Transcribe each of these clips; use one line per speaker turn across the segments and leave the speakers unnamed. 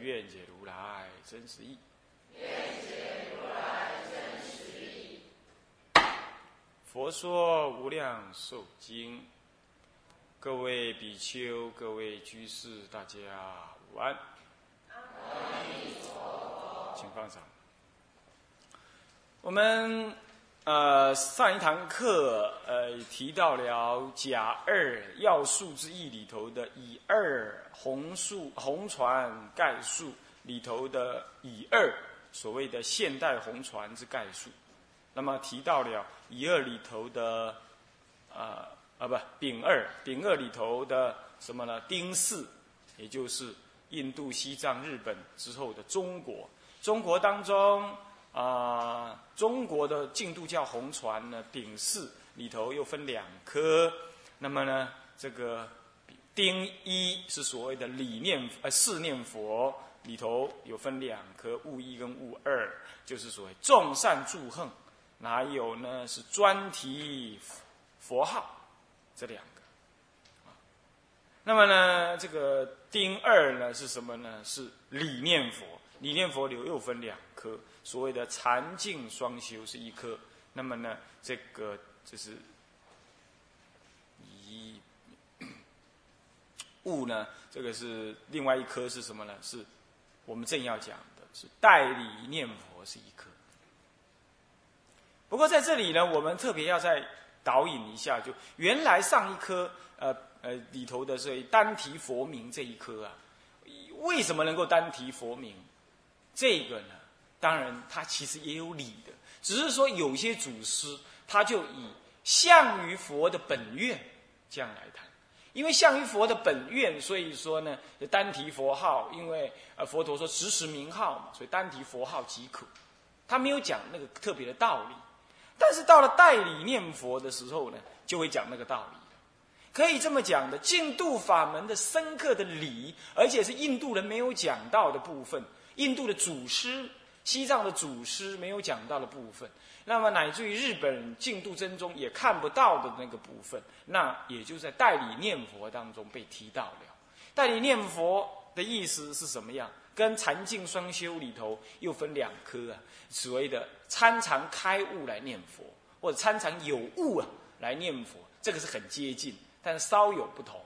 愿解如来真实义。佛说无量寿经，各位比丘、各位居士，大家午安。请放上。我们呃上一堂课呃提到了甲二要素之一里头的乙二红树红船概述里头的乙二所谓的现代红船之概述，那么提到了乙二里头的啊啊不丙二丙二里头的什么呢？丁四，也就是印度、西藏、日本之后的中国，中国当中。啊，中国的净度教红传呢，丙巳里头又分两科。那么呢，这个丁一是所谓的理念呃四念佛里头有分两科，物一跟物二，就是所谓众善助横。哪有呢？是专题佛号这两个。那么呢，这个丁二呢是什么呢？是理念佛，理念佛里又分两科。所谓的禅净双修是一颗，那么呢，这个就是一物 呢，这个是另外一颗是什么呢？是我们正要讲的，是代理念佛是一颗。不过在这里呢，我们特别要再导引一下，就原来上一颗呃呃里头的这单提佛名这一颗啊，为什么能够单提佛名？这个呢？当然，他其实也有理的，只是说有些祖师他就以相于佛的本愿这样来谈，因为相于佛的本愿，所以说呢，单提佛号，因为呃佛陀说直持名号嘛，所以单提佛号即可。他没有讲那个特别的道理，但是到了代理念佛的时候呢，就会讲那个道理。可以这么讲的，净度法门的深刻的理，而且是印度人没有讲到的部分，印度的祖师。西藏的祖师没有讲到的部分，那么乃至于日本净度真宗也看不到的那个部分，那也就在代理念佛当中被提到了。代理念佛的意思是什么样？跟禅净双修里头又分两科啊，所谓的参禅开悟来念佛，或者参禅有悟啊来念佛，这个是很接近，但稍有不同。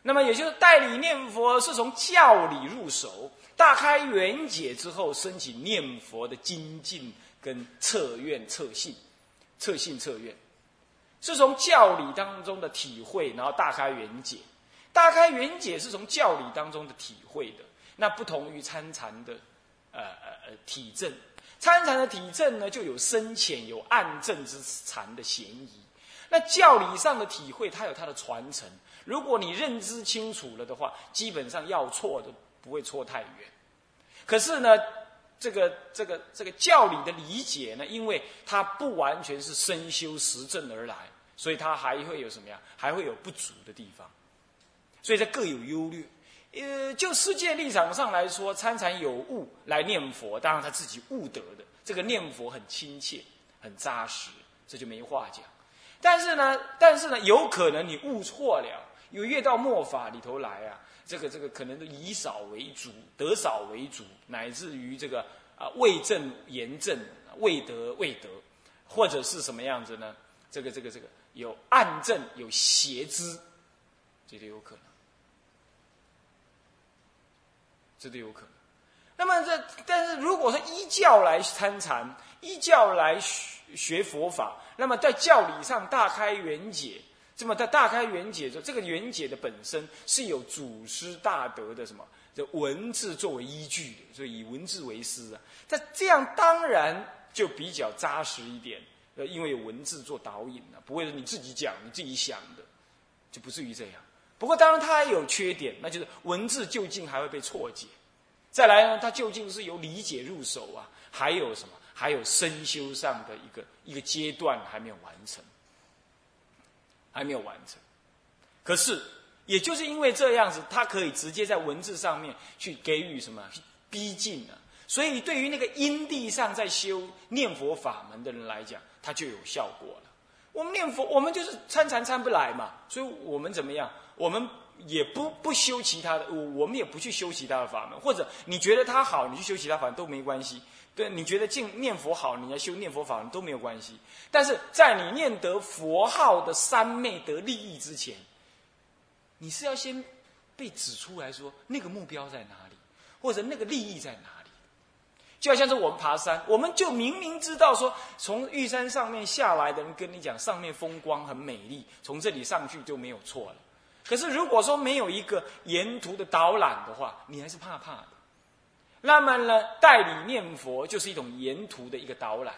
那么也就是代理念佛是从教理入手。大开圆解之后，升起念佛的精进跟测愿测信，测信测愿，是从教理当中的体会，然后大开圆解。大开圆解是从教理当中的体会的，那不同于参禅的，呃呃呃体证。参禅的体证呢，就有深浅、有暗证之禅的嫌疑。那教理上的体会，它有它的传承。如果你认知清楚了的话，基本上要错的。不会错太远，可是呢，这个这个这个教理的理解呢，因为它不完全是深修实证而来，所以它还会有什么呀？还会有不足的地方，所以它各有优劣。呃，就世界立场上来说，参禅有悟来念佛，当然他自己悟得的，这个念佛很亲切、很扎实，这就没话讲。但是呢，但是呢，有可能你悟错了，有越到末法里头来啊。这个这个可能都以少为主，得少为主，乃至于这个啊未正言正，未得未得，或者是什么样子呢？这个这个这个有暗正有邪知，这都有可能，这都有可能。那么这但是如果说依教来参禅，依教来学学佛法，那么在教理上大开圆解。这么在大开圆解说，这个圆解的本身是有祖师大德的什么？这文字作为依据的，所以以文字为师啊。在这样当然就比较扎实一点，呃，因为有文字做导引了，不会是你自己讲、你自己想的，就不至于这样。不过当然它也有缺点，那就是文字究竟还会被错解。再来呢，它究竟是由理解入手啊，还有什么？还有深修上的一个一个阶段还没有完成，还没有完成。可是，也就是因为这样子，他可以直接在文字上面去给予什么逼近啊，所以对于那个因地上在修念佛法门的人来讲，它就有效果了。我们念佛，我们就是参禅参不来嘛，所以我们怎么样？我们。也不不修其他的，我我们也不去修其他的法门，或者你觉得它好，你去修其他法门都没关系。对，你觉得净念佛好，你要修念佛法门都没有关系。但是在你念得佛号的三昧得利益之前，你是要先被指出来说那个目标在哪里，或者那个利益在哪里。就好像是我们爬山，我们就明明知道说从玉山上面下来的人跟你讲上面风光很美丽，从这里上去就没有错了。可是，如果说没有一个沿途的导览的话，你还是怕怕的。那么呢，代理念佛就是一种沿途的一个导览，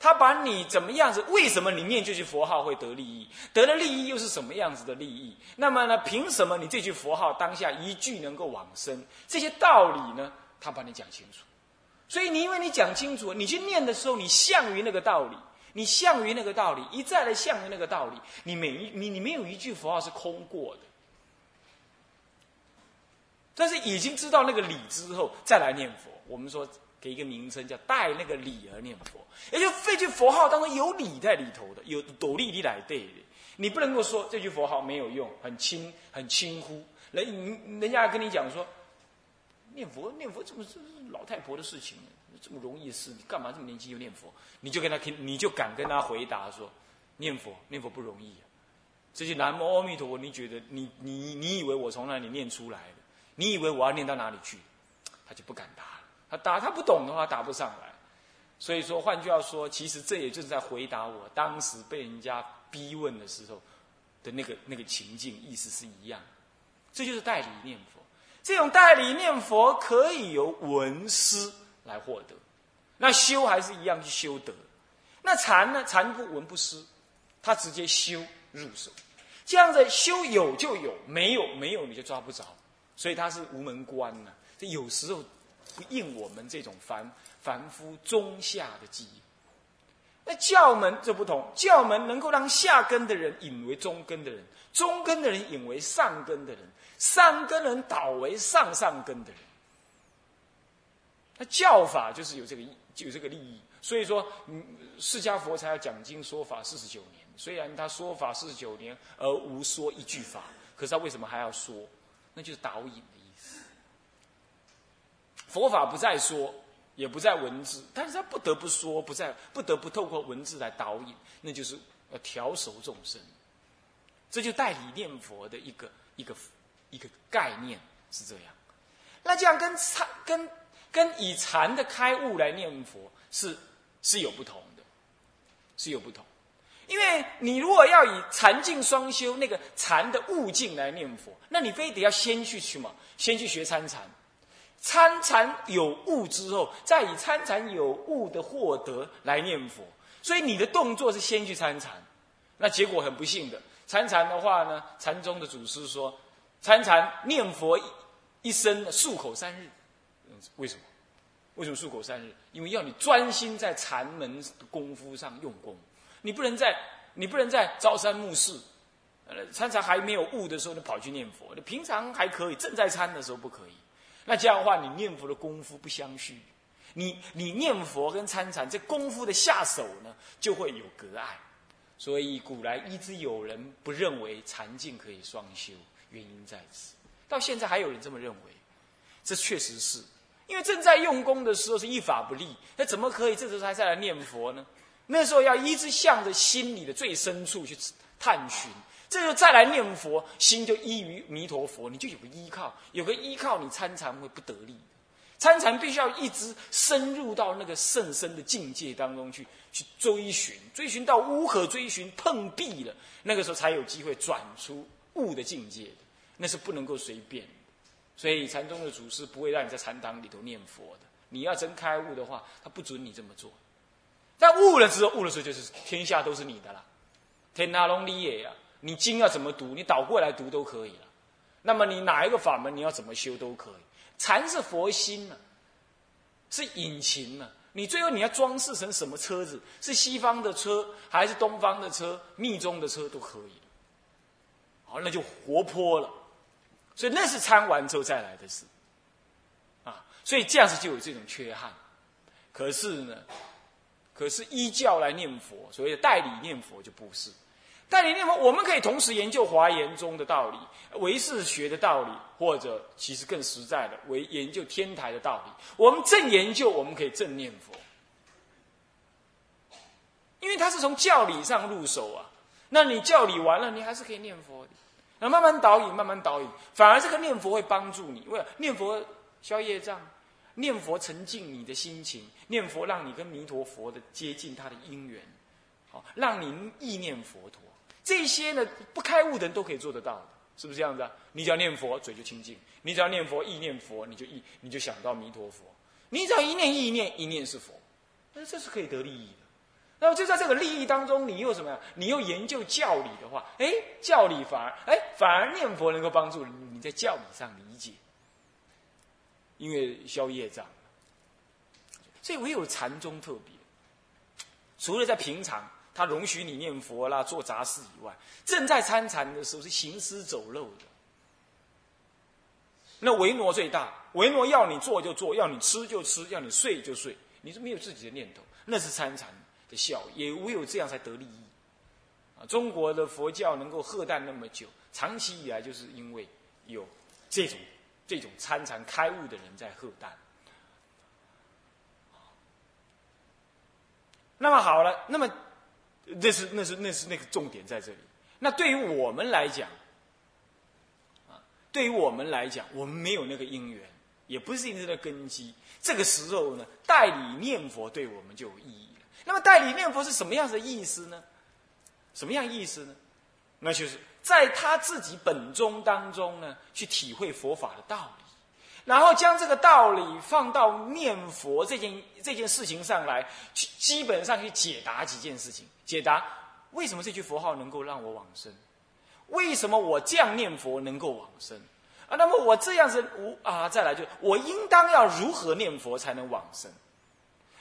他把你怎么样子？为什么你念这句佛号会得利益？得了利益又是什么样子的利益？那么呢，凭什么你这句佛号当下一句能够往生？这些道理呢，他把你讲清楚。所以你因为你讲清楚，你去念的时候，你向于那个道理。你向于那个道理，一再的向于那个道理，你每一你你没有一句佛号是空过的。但是已经知道那个理之后，再来念佛。我们说给一个名称叫带那个理而念佛，也就这句佛号当中有理在里头的，有斗力的来对的。你不能够说这句佛号没有用，很轻很轻忽。人人家跟你讲说，念佛念佛怎么是老太婆的事情？这么容易的事，你干嘛这么年轻就念佛？你就跟他听，你就敢跟他回答说，念佛念佛不容易啊。这些南无阿弥陀佛，你觉得你你你以为我从哪里念出来的？你以为我要念到哪里去？他就不敢答了。他答他不懂的话答不上来。所以说，换句话说，其实这也就是在回答我当时被人家逼问的时候的那个那个情境，意思是一样。这就是代理念佛。这种代理念佛可以由文思来获得。那修还是一样去修德。那禅呢？禅不闻不思，他直接修入手。这样子修有就有，没有没有你就抓不着。所以他是无门关呐，这有时候不应我们这种凡凡夫中下的记忆。那教门就不同，教门能够让下根的人引为中根的人，中根的人引为上根的人，上根人导为上上根的人。那教法就是有这个有这个利益，所以说，嗯，释迦佛才要讲经说法四十九年。虽然他说法四十九年而无说一句法，可是他为什么还要说？那就是导引的意思。佛法不再说，也不在文字，但是他不得不说，不在不得不透过文字来导引，那就是要调熟众生。这就代理念佛的一个一个一个概念是这样。那这样跟禅跟跟以禅的开悟来念佛是是有不同的，是有不同。因为你如果要以禅境双修那个禅的悟境来念佛，那你非得要先去什么？先去学参禅，参禅有悟之后，再以参禅有悟的获得来念佛。所以你的动作是先去参禅，那结果很不幸的，参禅的话呢，禅宗的祖师说，参禅念佛一生漱口三日。为什么？为什么漱口三日？因为要你专心在禅门功夫上用功。你不能在你不能在朝三暮四，呃，参禅还没有悟的时候，你跑去念佛。你平常还可以，正在参的时候不可以。那这样的话，你念佛的功夫不相续。你你念佛跟参禅这功夫的下手呢，就会有隔碍。所以古来一直有人不认为禅境可以双修，原因在此。到现在还有人这么认为，这确实是因为正在用功的时候是一法不立，那怎么可以这时候还再来念佛呢？那时候要一直向着心里的最深处去探寻，这就再来念佛，心就依于弥陀佛，你就有个依靠，有个依靠，你参禅会不得力。参禅必须要一直深入到那个甚深的境界当中去，去追寻，追寻到无可追寻碰壁了，那个时候才有机会转出悟的境界的那是不能够随便。所以禅宗的祖师不会让你在禅堂里头念佛的，你要真开悟的话，他不准你这么做。但悟了之后，悟了之后就是天下都是你的了，天下龙你也呀！你经要怎么读，你倒过来读都可以了。那么你哪一个法门，你要怎么修都可以。禅是佛心呢，是引擎呢。你最后你要装饰成什么车子？是西方的车，还是东方的车？密宗的车都可以。好，那就活泼了。所以那是参完之后再来的事，啊，所以这样子就有这种缺憾。可是呢，可是依教来念佛，所谓的代理念佛就不是。代理念佛，我们可以同时研究华严宗的道理、唯识学的道理，或者其实更实在的，为研究天台的道理。我们正研究，我们可以正念佛，因为它是从教理上入手啊。那你教理完了，你还是可以念佛的。那慢慢导引，慢慢导引，反而这个念佛会帮助你。为念佛消业障，念佛沉静你的心情，念佛让你跟弥陀佛的接近他的因缘，好，让你意念佛陀。这些呢，不开悟的人都可以做得到的，是不是这样子啊？你只要念佛，嘴就清净；你只要念佛，意念佛，你就意，你就想到弥陀佛。你只要一念意念，一念是佛，那这是可以得利益的。那么就在这个利益当中，你又什么呀？你又研究教理的话，哎，教理反而哎，反而念佛能够帮助你在教理上理解，因为消业障。所以唯有禅宗特别，除了在平常。他容许你念佛啦，做杂事以外，正在参禅的时候是行尸走肉的。那维诺最大，维诺要你做就做，要你吃就吃，要你睡就睡，你是没有自己的念头，那是参禅的效，也唯有这样才得利益。啊，中国的佛教能够喝淡那么久，长期以来就是因为有这种这种参禅开悟的人在喝淡。那么好了，那么。那是那是那是那个重点在这里。那对于我们来讲，啊，对于我们来讲，我们没有那个因缘，也不是因为根基。这个时候呢，代理念佛对我们就有意义了。那么代理念佛是什么样的意思呢？什么样意思呢？那就是在他自己本宗当中呢，去体会佛法的道理。然后将这个道理放到念佛这件这件事情上来，去基本上去解答几件事情。解答为什么这句佛号能够让我往生？为什么我这样念佛能够往生？啊，那么我这样子无啊，再来就我应当要如何念佛才能往生？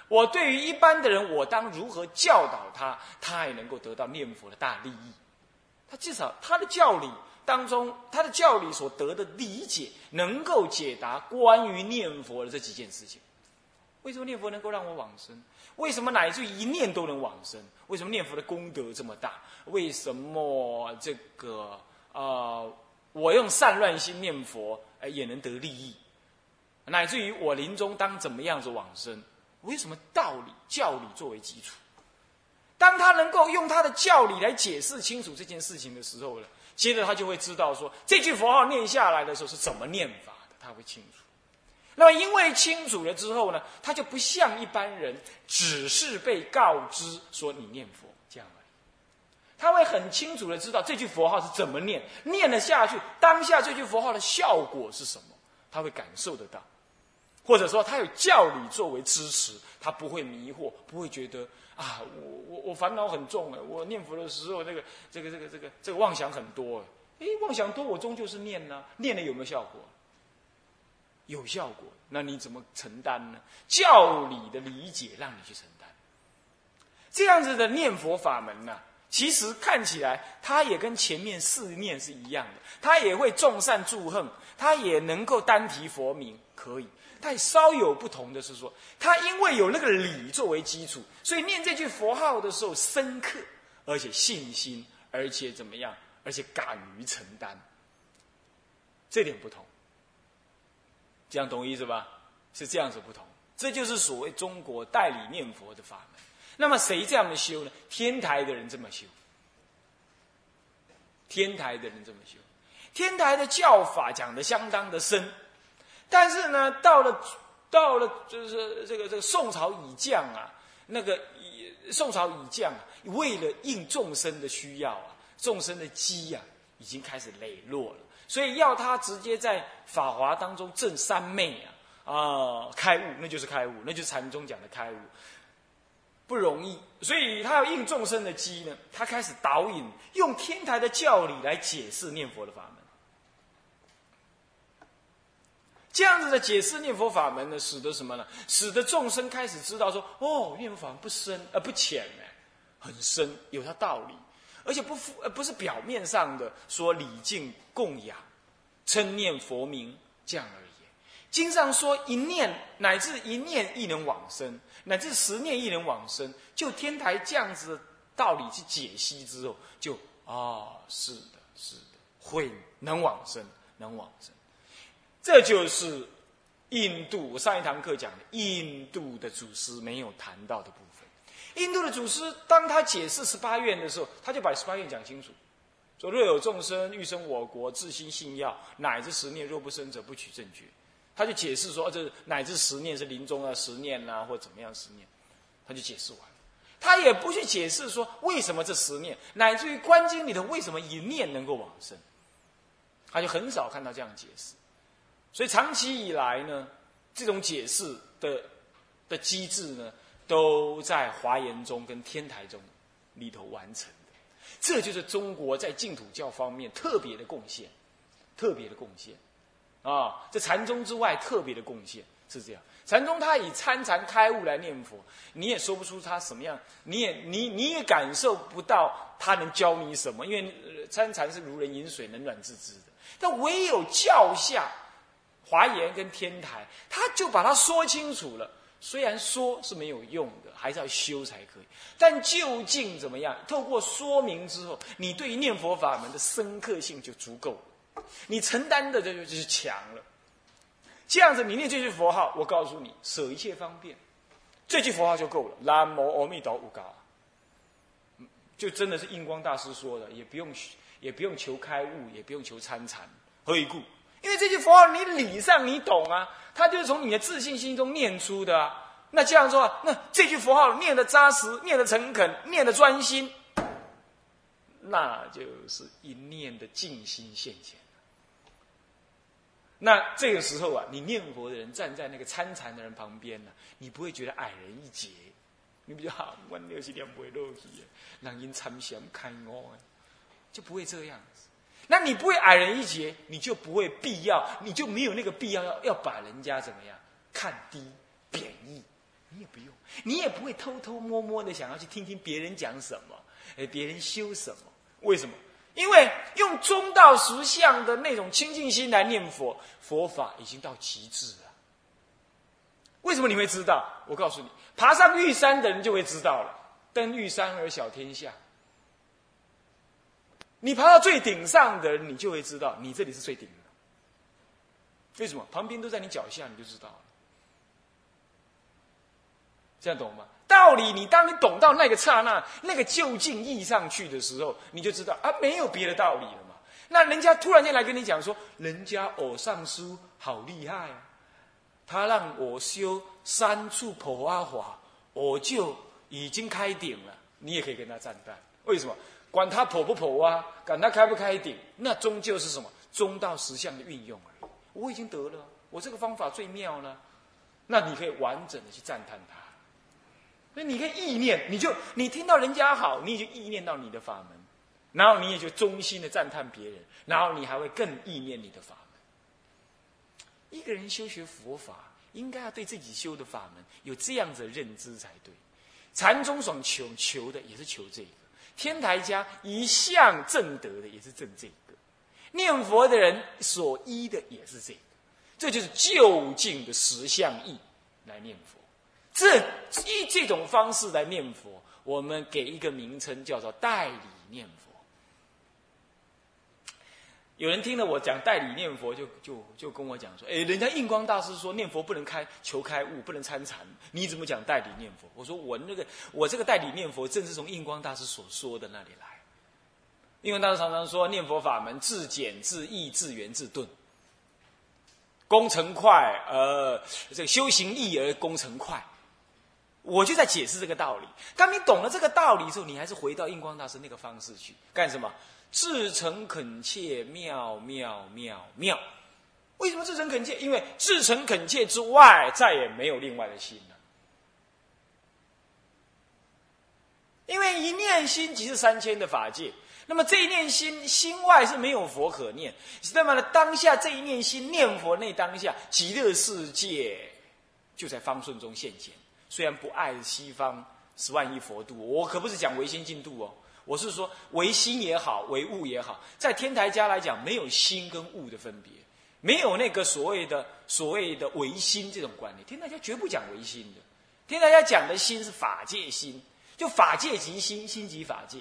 我对于一般的人，我当如何教导他，他也能够得到念佛的大利益？他至少他的教理。当中，他的教理所得的理解，能够解答关于念佛的这几件事情。为什么念佛能够让我往生？为什么乃至于一念都能往生？为什么念佛的功德这么大？为什么这个啊，我用善乱心念佛，哎，也能得利益？乃至于我临终当怎么样子往生？为什么道理教理作为基础？当他能够用他的教理来解释清楚这件事情的时候呢？接着他就会知道说这句佛号念下来的时候是怎么念法的，他会清楚。那么因为清楚了之后呢，他就不像一般人只是被告知说你念佛这样而已，他会很清楚的知道这句佛号是怎么念，念了下去当下这句佛号的效果是什么，他会感受得到，或者说他有教理作为支持，他不会迷惑，不会觉得。啊，我我我烦恼很重哎！我念佛的时候，这个这个这个这个这个妄想很多哎！妄想多，我终究是念呢，念了有没有效果？有效果，那你怎么承担呢？教理的理解让你去承担。这样子的念佛法门呢，其实看起来它也跟前面四念是一样的，它也会众善助恨，它也能够单提佛名，可以。但稍有不同的是说，他因为有那个理作为基础，所以念这句佛号的时候深刻，而且信心，而且怎么样，而且敢于承担，这点不同。这样懂意思吧？是这样子不同，这就是所谓中国代理念佛的法门。那么谁这样的修呢？天台的人这么修，天台的人这么修，天台的教法讲的相当的深。但是呢，到了，到了，就是这个这个宋朝以降啊，那个宋朝以降，为了应众生的需要啊，众生的机啊，已经开始磊落了，所以要他直接在法华当中证三昧啊，啊，开悟，那就是开悟，那就是禅宗讲的开悟，不容易，所以他要应众生的机呢，他开始导引，用天台的教理来解释念佛的法门。这样子的解释念佛法门呢，使得什么呢？使得众生开始知道说，哦，念佛法门不深而不浅呢，很深，有它道理，而且不呃不是表面上的说礼敬供养、称念佛名这样而已。经上说一念乃至一念亦能往生，乃至十念亦能往生，就天台这样子的道理去解析之后，就啊，是的，是的，会能往生，能往生。这就是印度我上一堂课讲的印度的祖师没有谈到的部分。印度的祖师当他解释十八愿的时候，他就把十八愿讲清楚，说若有众生欲生我国，自心信要，乃至十念若不生者，不取正觉。他就解释说，这乃至十念是临终啊，十念呐，或怎么样十念，他就解释完。他也不去解释说为什么这十念，乃至于观经里头为什么一念能够往生，他就很少看到这样解释。所以长期以来呢，这种解释的的机制呢，都在华严中跟天台中里头完成的。这就是中国在净土教方面特别的贡献，特别的贡献啊！这禅宗之外特别的贡献是这样。禅宗他以参禅开悟来念佛，你也说不出他什么样，你也你你也感受不到他能教你什么，因为参禅是如人饮水，冷暖自知的。但唯有教下。华严跟天台，他就把它说清楚了。虽然说是没有用的，还是要修才可以。但究竟怎么样？透过说明之后，你对于念佛法门的深刻性就足够了，你承担的这就就是强了。这样子，你念这句佛号，我告诉你，舍一切方便，这句佛号就够了。南无阿弥陀佛，就真的是印光大师说的，也不用也不用求开悟，也不用求参禅，何以故？因为这句佛号，你理上你懂啊，它就是从你的自信心中念出的啊。那这样说，那这句佛号念的扎实，念的诚恳，念的专心，那就是一念的静心现前。那这个时候啊，你念佛的人站在那个参禅的人旁边呢，你不会觉得矮人一截，你比较好，我六十点不会落去，让因参禅开我，就不会这样子。那你不会矮人一截，你就不会必要，你就没有那个必要要要把人家怎么样看低、贬义，你也不用，你也不会偷偷摸摸的想要去听听别人讲什么，哎，别人修什么？为什么？因为用中道实相的那种清净心来念佛，佛法已经到极致了。为什么你会知道？我告诉你，爬上玉山的人就会知道了。登玉山而小天下。你爬到最顶上的人，你就会知道你这里是最顶的。为什么？旁边都在你脚下，你就知道了。这样懂吗？道理，你当你懂到那个刹那，那个就近意上去的时候，你就知道啊，没有别的道理了嘛。那人家突然间来跟你讲说，人家偶上书好厉害，他让我修三处破阿华，我就已经开顶了。你也可以跟他赞叹，为什么？管他破不破啊，管他开不开顶，那终究是什么中道实相的运用而已。我已经得了，我这个方法最妙了，那你可以完整的去赞叹他。那你可以意念，你就你听到人家好，你就意念到你的法门，然后你也就衷心的赞叹别人，然后你还会更意念你的法门。一个人修学佛法，应该要对自己修的法门有这样子的认知才对。禅宗所求求的也是求这个。天台家一向正德的也是正这个，念佛的人所依的也是这个，这就是就近的实相义来念佛。这以这种方式来念佛，我们给一个名称叫做代理念佛。有人听了我讲代理念佛，就就就跟我讲说：“哎，人家印光大师说念佛不能开求开悟，不能参禅，你怎么讲代理念佛？”我说：“我那个我这个代理念佛，正是从印光大师所说的那里来。印光大师常常说，念佛法门自简自易自圆自顿，工程快而这个修行易而工程快。我就在解释这个道理。当你懂了这个道理之后，你还是回到印光大师那个方式去干什么？”至诚恳切，妙妙妙妙。为什么至诚恳切？因为至诚恳切之外，再也没有另外的心了。因为一念心即是三千的法界。那么这一念心，心外是没有佛可念。那么呢，当下这一念心念佛那当下，极乐世界就在方顺中现前。虽然不爱西方十万亿佛度，我可不是讲唯心净度哦，我是说唯心也好，唯物也好，在天台家来讲，没有心跟物的分别，没有那个所谓的所谓的唯心这种观念。天台家绝不讲唯心的，天台家讲的心是法界心，就法界即心，心即法界，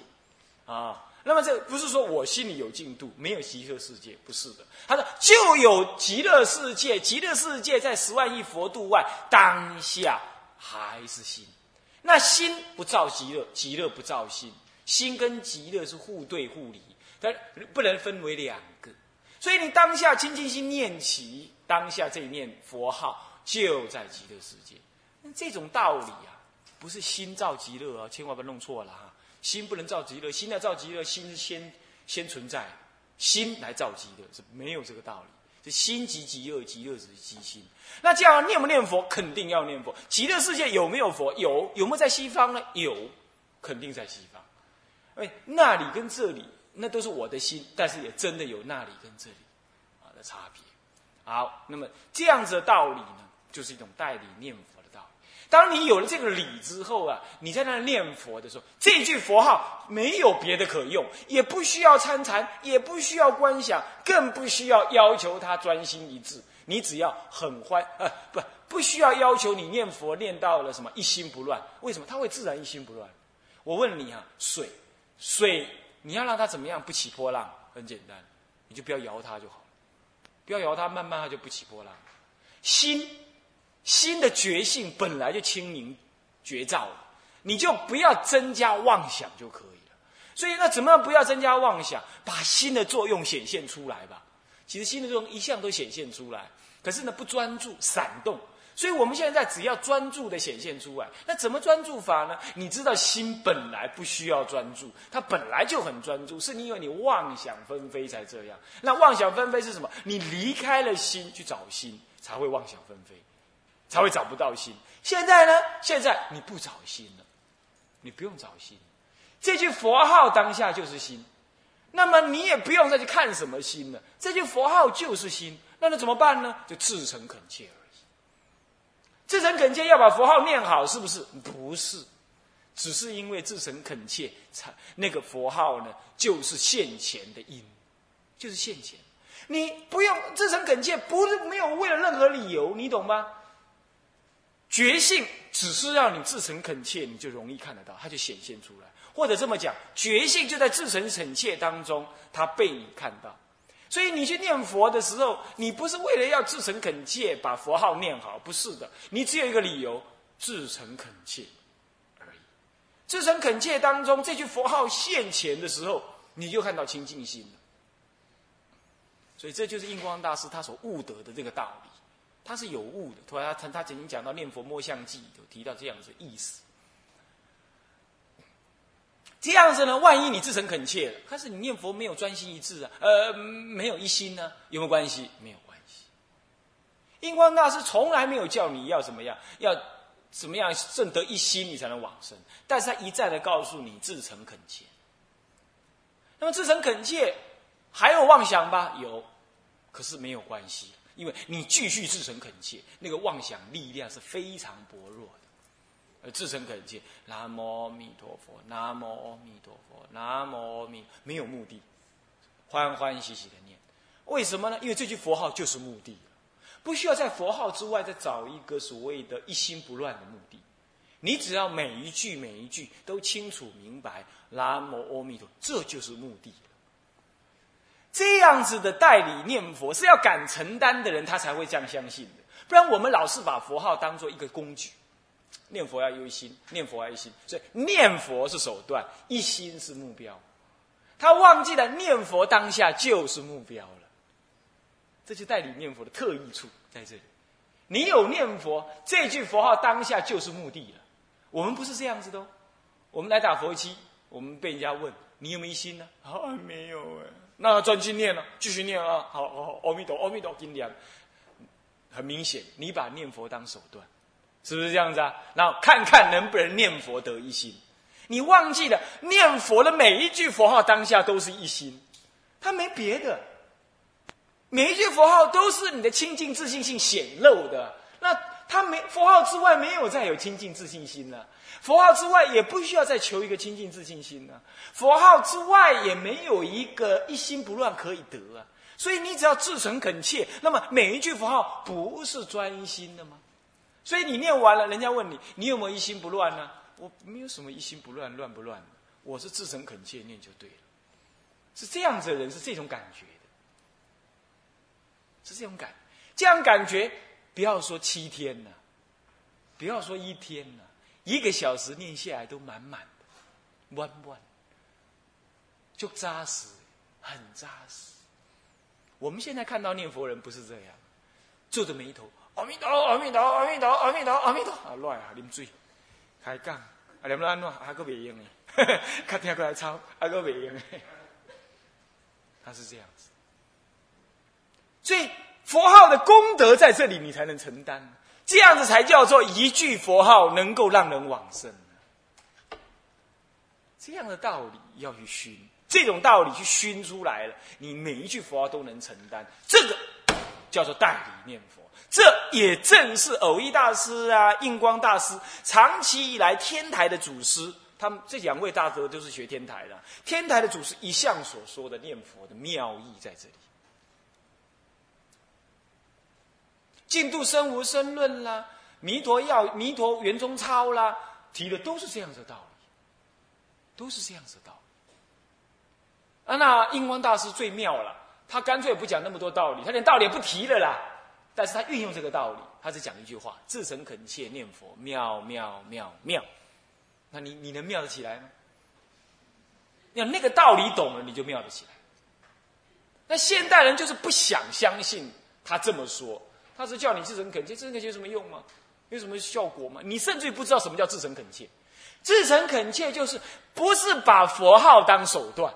啊。那么这不是说我心里有净度，没有极乐世界，不是的。他说就有极乐世界，极乐世界在十万亿佛度外，当下还是心。那心不造极乐，极乐不造心，心跟极乐是互对互离，但不能分为两个。所以你当下清净心念起，当下这一念佛号就在极乐世界。这种道理啊，不是心造极乐啊，千万不要弄错了哈。心不能造极乐，心要造极乐，心是先先存在，心来造极乐是没有这个道理。这心即极乐，极乐即极心。那这样念不念佛？肯定要念佛。极乐世界有没有佛？有。有没有在西方呢？有，肯定在西方。哎，那里跟这里，那都是我的心，但是也真的有那里跟这里啊的差别。好，那么这样子的道理呢，就是一种代理念佛的道理。当你有了这个理之后啊，你在那念佛的时候，这句佛号没有别的可用，也不需要参禅，也不需要观想，更不需要要求他专心一致。你只要很欢，呃，不，不需要要求你念佛念到了什么一心不乱。为什么？他会自然一心不乱。我问你啊，水，水，你要让它怎么样不起波浪？很简单，你就不要摇它就好，不要摇它，慢慢它就不起波浪。心。心的觉性本来就清明觉照了，你就不要增加妄想就可以了。所以，那怎么样不要增加妄想？把心的作用显现出来吧。其实心的作用一向都显现出来，可是呢不专注，闪动。所以我们现在只要专注的显现出来。那怎么专注法呢？你知道心本来不需要专注，它本来就很专注，是因为你妄想纷飞才这样。那妄想纷飞是什么？你离开了心去找心，才会妄想纷飞。才会找不到心。现在呢？现在你不找心了，你不用找心。这句佛号当下就是心，那么你也不用再去看什么心了。这句佛号就是心，那那怎么办呢？就至诚恳切了。至诚恳切要把佛号念好，是不是？不是，只是因为至诚恳切，才那个佛号呢，就是现前的因，就是现前。你不用至诚恳切，不是没有为了任何理由，你懂吗？觉性只是让你至诚恳切，你就容易看得到，它就显现出来。或者这么讲，觉性就在至诚恳切当中，它被你看到。所以你去念佛的时候，你不是为了要至诚恳切把佛号念好，不是的，你只有一个理由：至诚恳切而已。至诚恳切当中，这句佛号现前的时候，你就看到清净心了。所以这就是印光大师他所悟得的这个道理。他是有悟的，突然他他曾经讲到《念佛摸相记》有提到这样子意思。这样子呢，万一你自诚恳切了，可是你念佛没有专心一致啊，呃，没有一心呢，有没有关系？没有关系。印光大师从来没有叫你要怎么样，要怎么样正得一心你才能往生，但是他一再的告诉你自诚恳切。那么自诚恳切还有妄想吧？有，可是没有关系。因为你继续至诚恳切，那个妄想力量是非常薄弱的。呃，至诚恳切，南无阿弥陀佛，南无阿弥陀佛，南无阿弥，没有目的，欢欢喜喜的念。为什么呢？因为这句佛号就是目的，不需要在佛号之外再找一个所谓的一心不乱的目的。你只要每一句每一句都清楚明白，南无阿弥陀，这就是目的。这样子的代理念佛是要敢承担的人，他才会这样相信的。不然，我们老是把佛号当做一个工具，念佛要一心，念佛要一心，所以念佛是手段，一心是目标。他忘记了念佛当下就是目标了，这就代理念佛的特异处在这里。你有念佛，这句佛号当下就是目的了。我们不是这样子的，哦我们来打佛七，我们被人家问你有没有一心呢？啊，没有哎。那专心念了，继续念啊！好好，阿弥陀，阿弥陀，经典。很明显，你把念佛当手段，是不是这样子啊？然后看看能不能念佛得一心。你忘记了念佛的每一句佛号当下都是一心，它没别的，每一句佛号都是你的清净自信性显露的。那它没佛号之外没有再有清净自信心了，佛号之外也不需要再求一个清净自信心了，佛号之外也没有一个一心不乱可以得啊。所以你只要至诚恳切，那么每一句佛号不是专心的吗？所以你念完了，人家问你，你有没有一心不乱呢？我没有什么一心不乱，乱不乱的，我是至诚恳切念就对了。是这样子的人，是这种感觉的，是这种感，这样感觉，不要说七天了，不要说一天了，一个小时念下来都满满的，弯弯，就扎实，很扎实。我们现在看到念佛人不是这样，皱着眉头，阿弥陀，阿弥陀，阿弥陀，阿弥陀，阿弥陀，啊乱啊，啉水，开讲，啊念了安怎，还个未用呢？较听过来抄，还个未用呢？他是这样子，所以佛号的功德在这里，你才能承担，这样子才叫做一句佛号能够让人往生。这样的道理要去熏。这种道理去熏出来了，你每一句佛号都能承担，这个叫做代理念佛。这也正是偶一大师啊、印光大师长期以来天台的祖师，他们这两位大德都是学天台的。天台的祖师一向所说的念佛的妙义在这里，净度生无生论啦，弥陀要弥陀圆中操啦，提的都是这样的道理，都是这样子的道理。啊，那印光大师最妙了，他干脆不讲那么多道理，他连道理也不提了啦。但是他运用这个道理，他只讲一句话：至诚恳切念佛，妙妙妙妙。那你你能妙得起来吗？要那个道理懂了，你就妙得起来。那现代人就是不想相信他这么说，他是叫你至诚恳切，至诚恳切有什么用吗？有什么效果吗？你甚至于不知道什么叫至诚恳切。至诚恳切就是不是把佛号当手段。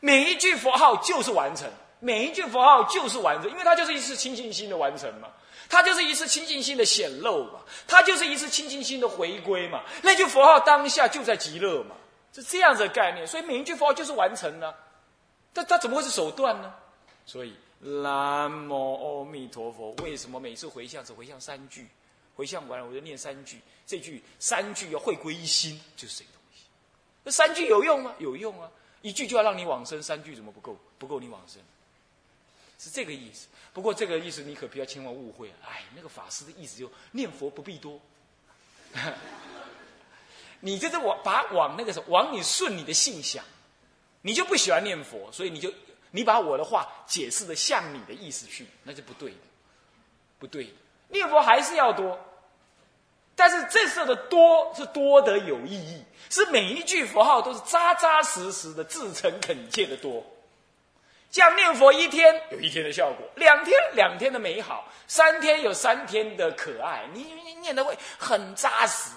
每一句佛号就是完成，每一句佛号就是完成，因为它就是一次清净心的完成嘛，它就是一次清净心的显露嘛，它就是一次清净心的回归嘛。那句佛号当下就在极乐嘛，是这样子的概念。所以每一句佛号就是完成了，它它怎么会是手段呢？所以南无阿弥陀佛，为什么每次回向只回向三句？回向完了我就念三句，这句三句要会归一心，就是这个东西。那三句有用吗？有用啊。一句就要让你往生，三句怎么不够？不够你往生，是这个意思。不过这个意思你可不要千万误会啊！哎，那个法师的意思就念佛不必多，你这是往把往那个什往你顺你的性想，你就不喜欢念佛，所以你就你把我的话解释的像你的意思去，那是不对的，不对的。念佛还是要多。但是这时候的多是多得有意义，是每一句佛号都是扎扎实实的、至诚恳切的多。这样念佛一天有一天的效果，两天两天的美好，三天有三天的可爱，你你念的会很扎实。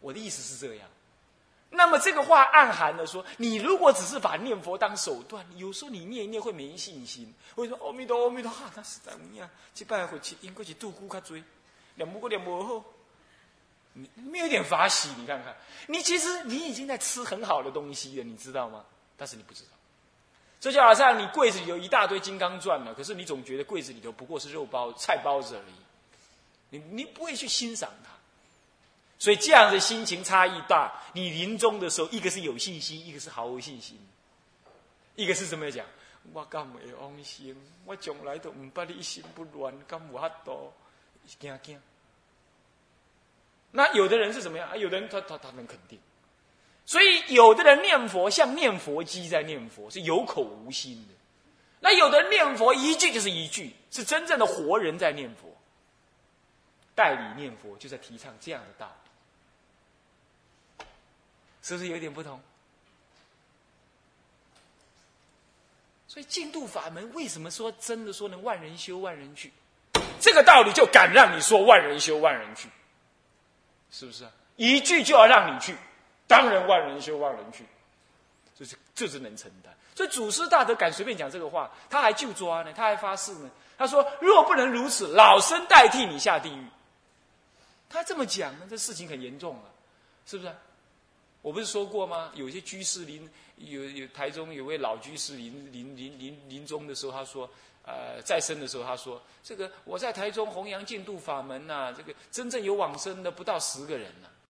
我的意思是这样。那么这个话暗含的说，你如果只是把念佛当手段，有时候你念一念会没信心。为什么？阿弥陀阿弥陀哈，他实在唔呀，去拜回去应该去度孤卡追，两不过念不后。你没有点法喜，你看看，你其实你已经在吃很好的东西了，你知道吗？但是你不知道，这就好像你柜子里有一大堆金刚钻了，可是你总觉得柜子里头不过是肉包、菜包子而已，你你不会去欣赏它，所以这样的心情差异大。你临终的时候，一个是有信心，一个是毫无信心，一个是怎么讲？我敢会往生，我从来都唔把你一心不乱，敢有哈多惊惊。那有的人是怎么样啊？有的人他他他能肯定，所以有的人念佛像念佛机在念佛，是有口无心的；那有的人念佛一句就是一句，是真正的活人在念佛。代理念佛就在提倡这样的道理，是不是有点不同？所以净土法门为什么说真的说能万人修万人去？这个道理就敢让你说万人修万人去。是不是？一句就要让你去，当然万人修万人去，就是就是能承担。所以祖师大德敢随便讲这个话，他还就抓呢，他还发誓呢。他说：若不能如此，老生代替你下地狱。他这么讲呢，这事情很严重啊，是不是？我不是说过吗？有些居士临有有台中有位老居士临临临临临终的时候，他说，呃，在生的时候他说，这个我在台中弘扬净土法门呐，这个真正有往生的不到十个人呐。